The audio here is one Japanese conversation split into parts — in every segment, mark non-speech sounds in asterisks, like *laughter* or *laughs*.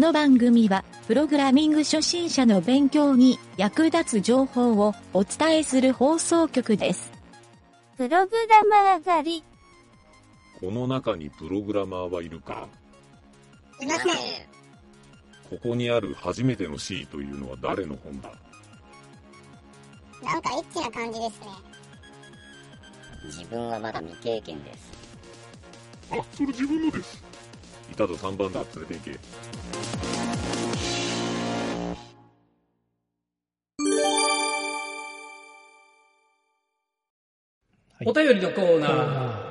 の番組は、プログラミング初心者の勉強に役立つ情報をお伝えする放送局です。プログラマー狩り。この中にプログラマーはいるか？いません。ここにある初めての C というのは誰の本だ？なんかエッチな感じですね。自分はまだ未経験です。あ、それ自分のです。いたぞ3番だ、連れて行け。お便りのコーナー。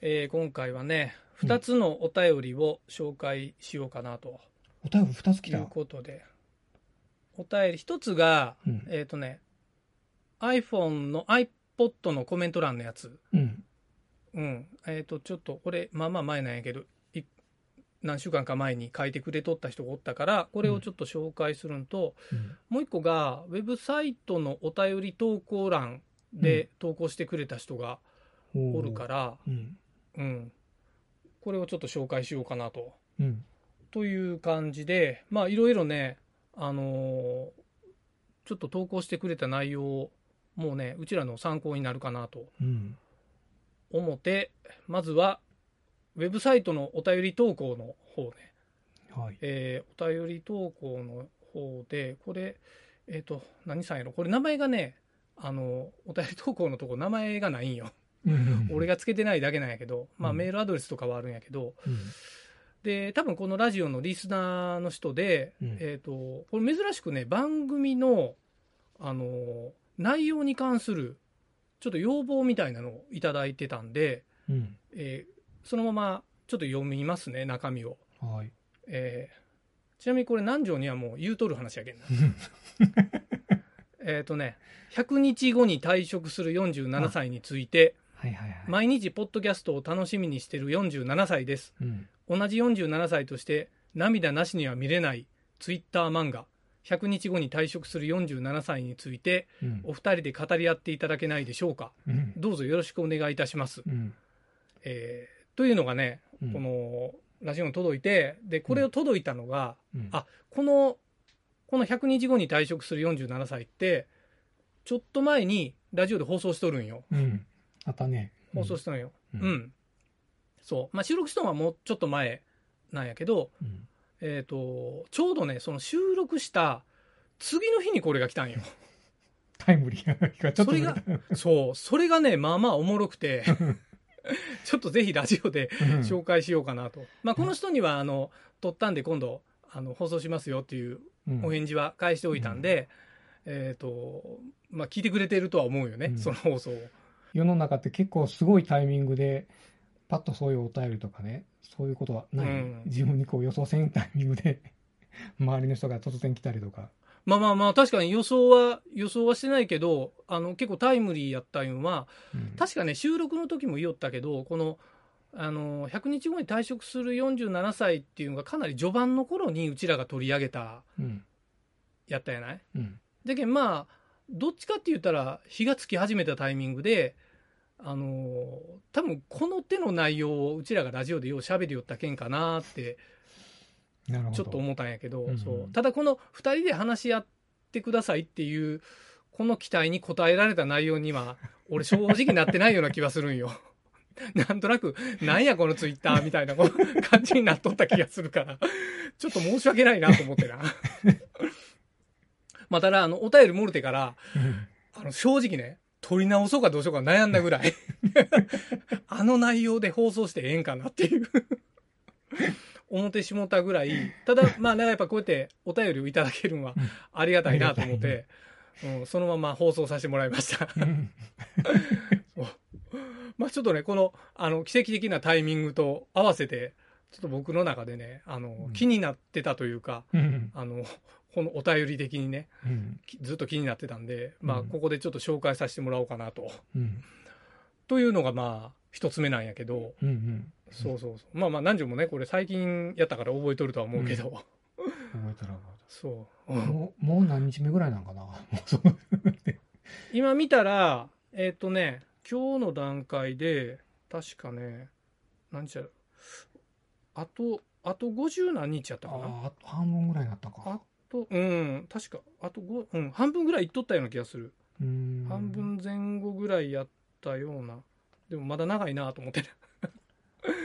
えー今回はね、2つのお便りを紹介しようかなとお便り2つ来たいう。ことで、お便り1つが、うんえっ、とね、iPhone の iPod のコメント欄のやつ。うん。うん。えっ、と、ちょっとこれ、まあまあ前なんやけど、い何週間か前に書いてくれとった人がおったから、これをちょっと紹介するんと、うんもう一個が、ウェブサイトのお便り投稿欄で投稿してくれた人がおるから、うん。うん。これをちょっと紹介しようかなと。うん。という感じで、まあいろいろね、あのーちょっと投稿してくれた内容もうね、うちらの参考になるかなとうん。思って、まずは、ウェブサイトのお便り投稿の方ね。はい。えーお便り投稿の方で、これ、えっ、と、何さんやろ？これ名前がね、あの、お便り投稿のとこ名前がないんよ。俺が、がつけてないだけなんやけど、まあうんメールアドレスとかはあるんやけど、うん。で、多分このラジオのリスナーの人で、うんえっ、と、これ珍しくね、番組の、あの、内容に関する、ちょっと要望みたいなのをいただいてたんで、うん。えーそのままちょっと読みますね、中身を。はい。えーちなみにこれ南條にはもう言うとる話やけんな。*laughs* えっとね、100日後に退職する47歳について、はいはいはい。毎日ポッドキャストを楽しみにしている47歳です。うん。同じ47歳として涙なしには見れないツイッター漫画100日後に退職する47歳についてうん。お二人で語り合っていただけないでしょうか？うん。どうぞよろしくお願いいたします、うん。えーというのがねうんこ、のラジオに届いてでこれを届いたのが、うんあこのこの100日後に退職する47歳ってちょっと前にラジオで放送しとるんようん。あったね。放送しとるんよううんん、そうまあ収録したのはもうちょっと前なんやけどうん。えー、とちょうどねその収録した次の日にこれが来たんよ。*laughs* タイムリーがちょっとそれがそうそれがねまあまあおもろくて *laughs* ちょっとぜひラジオでうん。紹介しようかなと、まあ、この人にはあの撮ったんで今度あの放送しますよっていううん。お返事は返しておいたんで、えっ、とまあ聞いてくれてるとは思うよね、うん。その放送を。世の中って結構すごいタイミングで、パッとそういうお便りとかね、そういうことはない。うん自分にこう予想せんタイミングで、*laughs* 周りの人が突然来たりとか。まあまあまあ確かに予想は予想はしてないけどあの結構タイムリーやったんはうん確かね収録の時も言おったけどこのあの100日後に退職する47歳っていうのがかなり序盤の頃にうちらが取り上げたうん。やったやない？うん。だけどまあどっちかって言ったら火がつき始めたタイミングであの多分この手の内容をうちらがラジオでよう喋りよったけんかなって。ちょっと思ったんやけど、うんうんそうただこの2人で話し合ってくださいっていうこの期待に応えられた内容には *laughs* 俺正直なってないような気はするんよ。なんとなく、なんやこのツイッターみたいな感じになっとった気がするから、ちょっと申し訳ないなと思ってな。*laughs* まあただ、あの、お便り漏れてから、うんあの、正直ね、撮り直そうかどうしようか悩んだぐらい、*laughs* あの内容で放送してええんかなっていう、思ってしもたぐらい、ただ、まあ、なんかやっぱこうやってお便りをいただけるのはうん。ありがたいなと思って、うん、そのまま放送させてもらいました。うん。まあちょっとね、この、あの、奇跡的なタイミングと合わせて、ちょっと僕の中でね、あの、うん。気になってたというか、うん。あの、このお便り的にね、うんきずっと気になってたんで、まあ、うんここでちょっと紹介させてもらおうかなと。うんというのがまあ、一つ目なんやけど、うんうんそうそうそう。まあまあ、何時もね、これ最近やったから覚えとるとは思うけど、覚えたら覚そう。もうもう何日目ぐらいなんかな？今見たら、えっ、とね、今日の段階で、確かね、何日やろあと、あと50何日やったかな？ああ、あと半分ぐらいになったか。あと、うん、確か、あと5、うん、半分ぐらいいっとったような気がする。半分前後ぐらいやったような。でもまだ長いなと思ってる。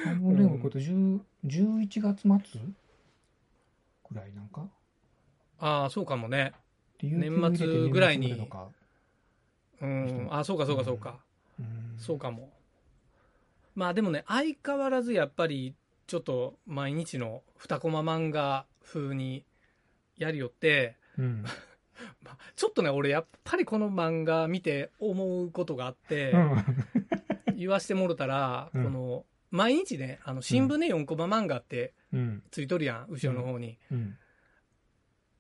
半分でもこと10 11月末くらいなんか？ああ、そうかもね。で年末ぐらいにうん。ああ、そうかそうかそうか。うんそうかも。まあでもね、相変わらずやっぱり、ちょっと毎日の2コマ漫画風にやりよって、うん。*laughs* まあちょっとね、俺やっぱりこの漫画見て思うことがあって、言わしてもろたら、うんこの、毎日ね、あの、新聞で4コマ漫画ってうん。ついとるやん、後ろの方に。うん。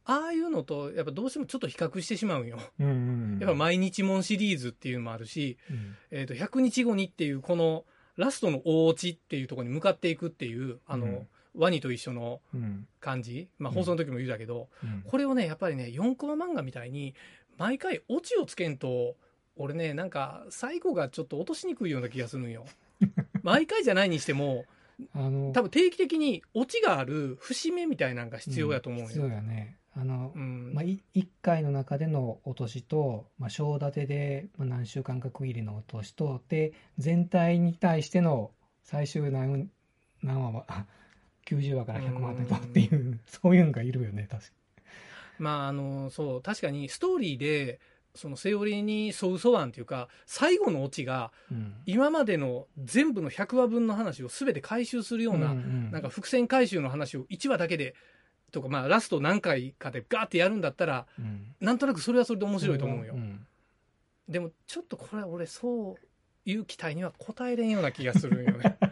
ああいうのと、やっぱどうしてもちょっと比較してしまうんよ。うん。うん。やっぱ毎日もんシリーズっていうのもあるし、うんえっ、と、100日後にっていう、この、ラストの大落ちっていうところに向かっていくっていう、あの、うんワニと一緒のうん。感じ。まあ、うん放送の時も言うたけど、うん。これをね、やっぱりね、4コマ漫画みたいに、毎回オチをつけんと、俺ね、なんか、最後がちょっと落としにくいような気がするんよ。*laughs* 毎回じゃないにしても、あの、多分定期的にオチがある節目みたいなのが必要やと思うん必要よ。やね。あのう、ん。まあ、い一回の中での落としと、まあ、章立てで、まあ、何週間か区切りの落としと、で、全体に対しての最終何、何話は、あ90話から100話っていう、*laughs* そういうのがいるよね、確かまあ、あの、そう、確かにストーリーで、そのセオリーに沿う沿わんっていうか、最後のオチが。今までの全部の100話分の話を全て回収するような、んなんか伏線回収の話を1話だけで、とか、まあ、ラスト何回かでガーってやるんだったら、うん、なんとなくそれはそれで面白いと思うよ。んでも、ちょっとこれ、俺、そういう期待には応えれんような気がするんよね。*laughs*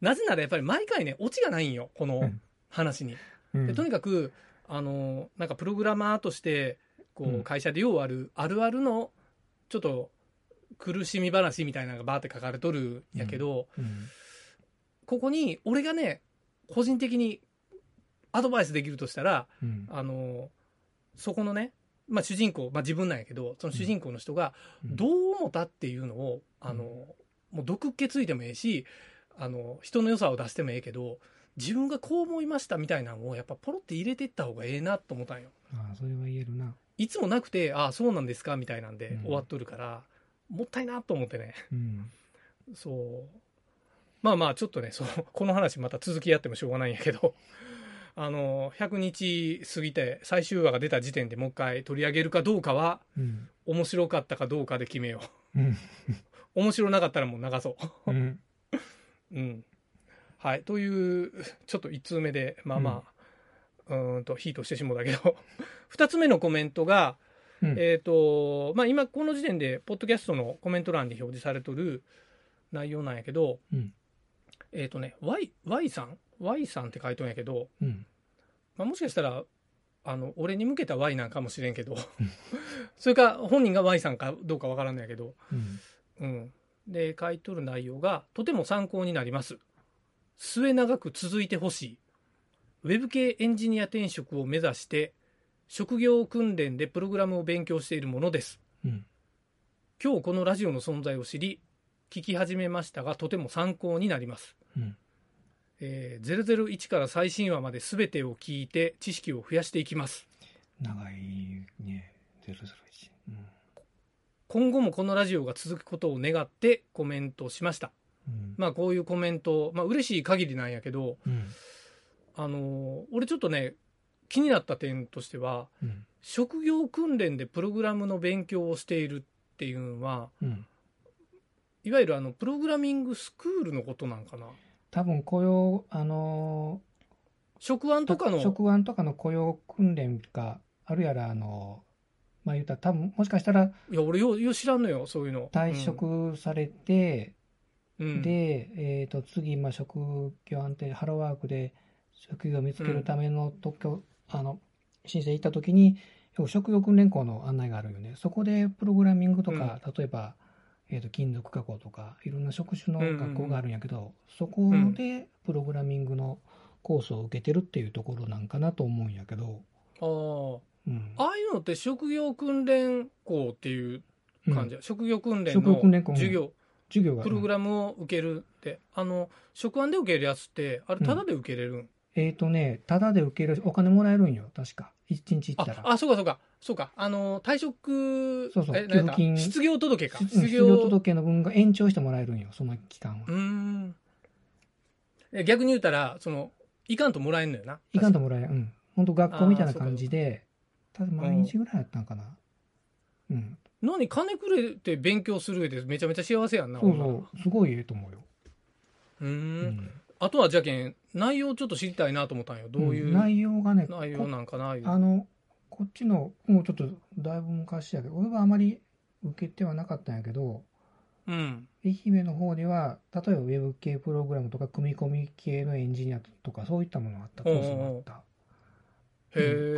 なぜならやっぱり毎回ね、オチがないんよ、この話に。うん。でとにかく、あの、なんかプログラマーとして、こうん。う、会社でようある、あるあるの、ちょっと、苦しみ話みたいなのがバーって書かれとるんやけど、うん。ここに、俺がね、個人的にアドバイスできるとしたら、うん。あの、そこのね、まあ主人公、まあ自分なんやけど、その主人公の人がうん。どう思ったっていうのを、あの、もう毒っ気ついてもええし、あの、人の良さを出してもええけど、自分がこう思いましたみたいなのをやっぱポロって入れていった方がええなと思ったんよ。ああそれは言えるな。いつもなくて、ああ、そうなんですかみたいなんでうん終わっとるから、もったいなと思ってね。うん。そう。まあまあ、ちょっとね、そう、この話また続きやってもしょうがないんやけど、あの、100日過ぎて最終話が出た時点でもう一回取り上げるかどうかは、うん。面白かったかどうかで決めようん。う。面白なかったらもう流そう。うん。うん。はい。という、ちょっと1通目で、まあまあ、うーんと、ヒートしてしもうだけど、*laughs* 2つ目のコメントが、うんえっ、と、まあ今この時点で、ポッドキャストのコメント欄に表示されとる内容なんやけど、うん。えっ、とね、Y、Y さん ?Y さんって書いとんやけど、うん。まあ、もしかしたら、あの、俺に向けた Y なんかもしれんけど、*laughs* それか本人が Y さんかどうかわからんのやけど、うん。うん。で、書いとる内容が、とても参考になります。末永く続いてほしい。ウェブ系エンジニア転職を目指して、職業訓練でプログラムを勉強しているものです。うん。今日このラジオの存在を知り、聞き始めましたが、とても参考になります。うん。えー001から最新話まで全てを聞いて知識を増やしていきます。長いね。001。うん。今後もこのラジオが続くことを願ってコメントしました。うん。まあこういうコメント、まあ嬉しい限りなんやけど、うん。あのー俺ちょっとね、気になった点としては、うん。職業訓練でプログラムの勉強をしているっていうのは、うん。いわゆるあの、プログラミングスクールのことなんかな？多分雇用、あの職案とかの、職案とかの雇用訓練か、あるいはあの、まあ言ったら多分もしかしたらいや、俺よう、よう知らんのよ、そういうの。退職されて、うん、うん。で、えっ、と、次、まあ、職業安定、ハローワークで職業を見つけるための特許、あの、申請行った時に、職業訓練校の案内があるよね。そこでプログラミングとか、例えば、えっ、と、金属加工とか、いろんな職種の学校があるんやけど、そこでプログラミングのコースを受けてるっていうところなんかなと思うんやけど、あうん。あ。ああいうのって職業訓練校っていう感じや、職業訓練職業の訓練校授業、授業が。プログラムを受けるって、あの、職案で受けるやつって、あれ、ただで受けれるん？えっ、とね、ただで受ける、お金もらえるんよ、確か。一日行ったら。ああそうかそうか。そうか。あの退職そうそう。給付金。失業届か。うん失失業業届の分が延長してもらえるんよ、その期間は。う。ーん。え逆に言うたらそのいかんともらえんのよな。いかんともらえる。うん。本当学校みたいな感じで、多分毎日ぐらいやったんかな。うん。何金くれて勉強する上でめちゃめちゃ幸せやんなそうそう、すごいええと思うよ。うーん。うん。あとはじゃけん内容ちょっと知りたいなと思ったんよ。どういううん。内容がね、内容なんかなあの、こっちの、もうちょっとだいぶ昔やけど、俺はあまり受けてはなかったんやけど、うん。愛媛の方では、例えばウェブ系プログラムとか、組み込み系のエンジニアとか、そういったものがあった、コースもあった。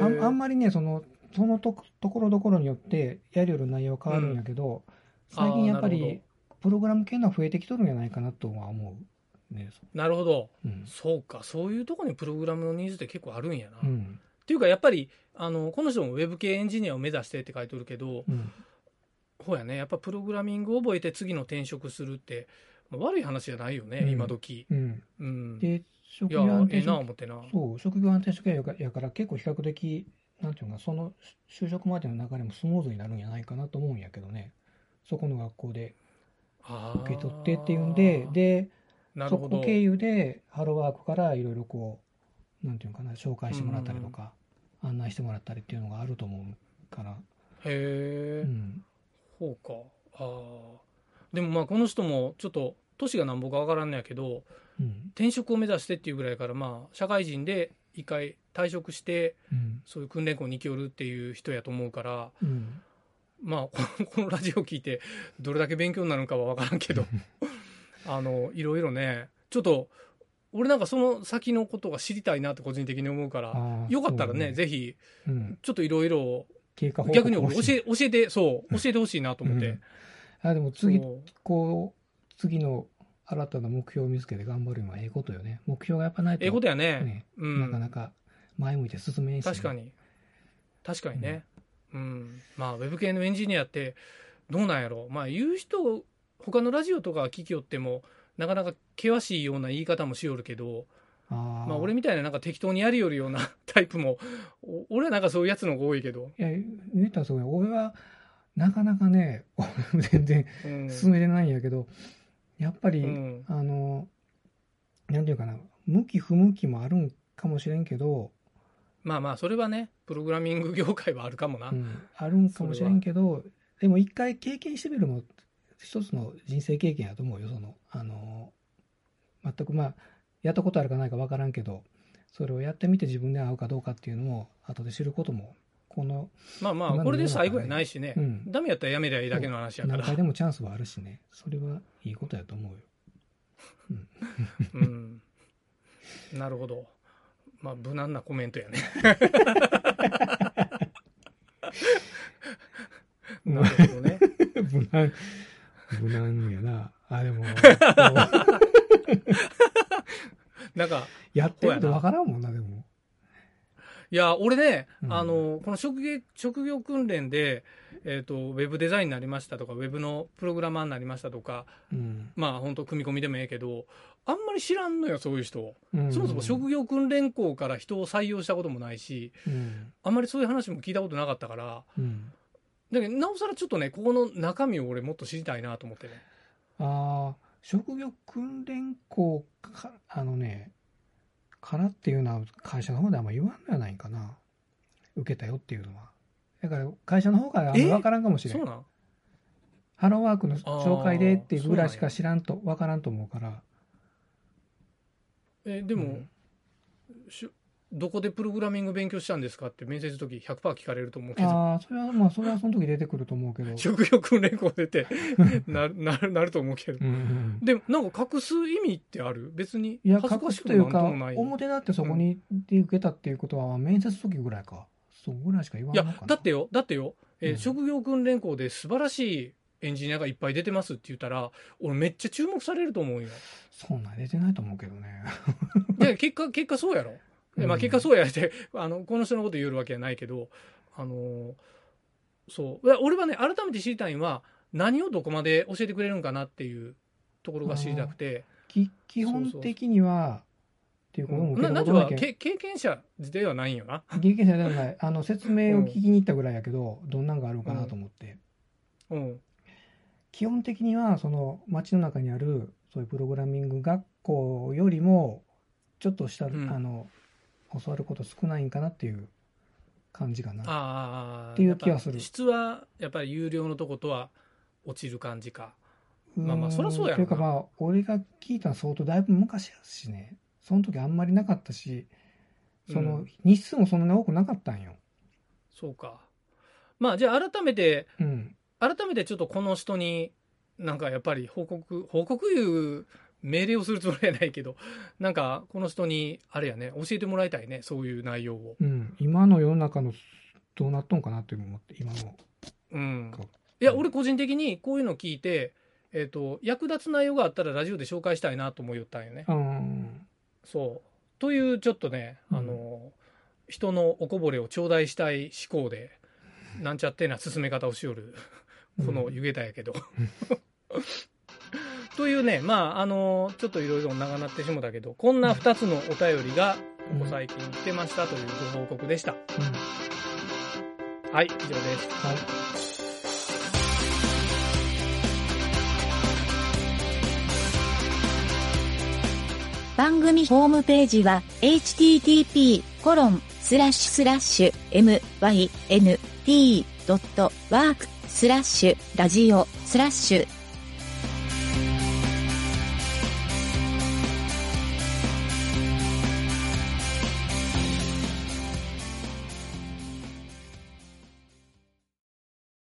あんあんまりね、その、そのとところどころによって、やりよる内容は変わるんやけど、最近やっぱり、プログラム系のは増えてきとるんじゃないかなとは思う。ね、なるほど。うん。そうか。そういうところにプログラムのニーズって結構あるんやな、っうん。ていうかやっぱりあのこの人もウェブ系エンジニアを目指してって書いてるけどうん。ほうやね。やっぱプログラミングを覚えて次の転職するって、まあ悪い話じゃないよね、うん。今時。うん。うん。で、職業安定職そう、職業安定職やからやから結構比較的、なんていうのかな、その就職までの流れもスムーズになるんじゃないかなと思うんやけどね。そこの学校で受け取ってっていうんで、で、そこ経由でハローワークからいろいろこう、なんていうのかな、紹介してもらったりとか、案内してもらったりっていうのがあると思うから。へえ、うん。ほうか。あー。でもまあこの人もちょっと年がなんぼかわからんのやけどうん。転職を目指してっていうぐらいからまあ社会人で一回退職してうん。そういう訓練校に行きよるっていう人やと思うからうん。まあこの *laughs* このラジオ聞いてどれだけ勉強になるのかは分からんけど *laughs* あのいろいろねちょっと俺なんかその先のことが知りたいなって個人的に思うからよかったらねそうぜひうん。ちょっといろいろ逆に俺教え教えてそう教えてほしいなと思って、うんあ、でも次、こう、次の新たな目標を見つけて頑張るのはええことよね。目標がやっぱないと。ええことやね。ね、うん、なかなか前向いて進めんし。ね、確かに。確かにね、うん。まあウェブ系のエンジニアってどうなんやろ。まあ言う人他のラジオとか聞きよってもなかなか険しいような言い方もしよるけどあー。まあ俺みたいななんか適当にやりよるような *laughs* タイプもお俺はなんかそういうやつの方が多いけど、いや、言ったらそうや。俺は、なかなかね、*laughs* 全然うん。進めてないんやけど、やっぱり、うん。あの、なんていうかな、向き不向きもあるんかもしれんけど、まあまあそれはねプログラミング業界はあるかもな、うん、あるんかもしれんけど、でも一回経験してみるのも一つの人生経験やと思うよ、その、あの、全くまあ、やったことあるかないか分からんけど、それをやってみて自分で合うかどうかっていうのを後で知ることも、この、まあまあこれで最後やないしね、うん、ダメやったらやめりゃいいだけの話やか何ら回でもチャンスはあるしね、それはいいことやと思うよ。うん、*laughs* なるほど。まあ無難なコメントやね。*laughs* なるほどね。*laughs* 無難、無難やな。あ、でも、なんかやってると分からんもんな、でも。いや俺ね、うんあのこの職業職業訓練で、えー、とウェブデザインになりましたとかウェブのプログラマーになりましたとかうん。まあ本当組み込みでもええけどあんまり知らんのよそういう人、うんそもそも職業訓練校から人を採用したこともないしうん。あんまりそういう話も聞いたことなかったからうん。だけどなおさらちょっとねここの中身を俺もっと知りたいなと思ってねああ、職業訓練校か、あのね、からっていうのは会社の方であんま言わんのやないかな。受けたよっていうのは。だから会社の方からあんま分からんかもしれ。んなん？ハローワークの紹介でっていうぐらいしか知らんと、分からんと思うから。えでも、うんしどこでプログラミング勉強したんですかって面接の時100%聞かれると思うけど。ああ、それはまあ、それはその時出てくると思うけど。職業訓練校出て *laughs* ななるなると思うけど。うんうんでもなんか隠す意味ってある？別にいや、隠すというか、ともない。表だってそこにで受けたっていうことは、面接時ぐらいか。そうぐらいしか言わいやんのかな。だってよだってよ、えーうん。職業訓練校で素晴らしいエンジニアがいっぱい出てますって言ったら俺めっちゃ注目されると思うよ。そんなん出てないと思うけどね。で結果結果そうやろ、でまあ、うん結果そうやって *laughs* あのこの人のこと言えるわけはないけどあのそう俺はね改めて知りたいのは何をどこまで教えてくれるんかなっていうところが知りたくてき基本的には、っていうこともな、なんていうか、たことないけけ経験者ではないんよな。ん。*laughs* 経験者ではない。あの、説明を聞きに行ったぐらいやけど、どんなんがあるかなと思って。うん。基本的には、その、街の中にある、そういうプログラミング学校よりも、ちょっとした、んあの、教わること少ないんかなっていう感じかな。っていう気はする質は、やっぱり有料のとことは落ちる感じか。まあまあそらそうやろなというかまあ、俺が聞いたの相当だいぶ昔やしね。その時あんまりなかったし、その、うん日数もそんなに多くなかったんよ。そうか。まあ、じゃあ改めて、うん。改めてちょっとこの人に、なんかやっぱり報告、報告いう命令をするつもりはないけど、*laughs* なんかこの人に、あれやね、教えてもらいたいね、そういう内容を。うん。今の世の中の、どうなっとんかなって思って、今の。うん。いや、俺個人的にこういうの聞いて、えっ、と、役立つ内容があったらラジオで紹介したいなと思いよったんよね。うん。そう。という、ちょっとね、うんあの、人のおこぼれを頂戴したい思考で、なんちゃってな進め方をしよる、この湯桁やけど。*laughs* というね、まあ、あの、ちょっといろいろ長なってしもたけど、こんな2つのお便りが、ここ最近来てましたというご報告でした。うん。はい、以上です。はい。番組ホームページは http:// mynt.work スラッシュラジオスラッシュ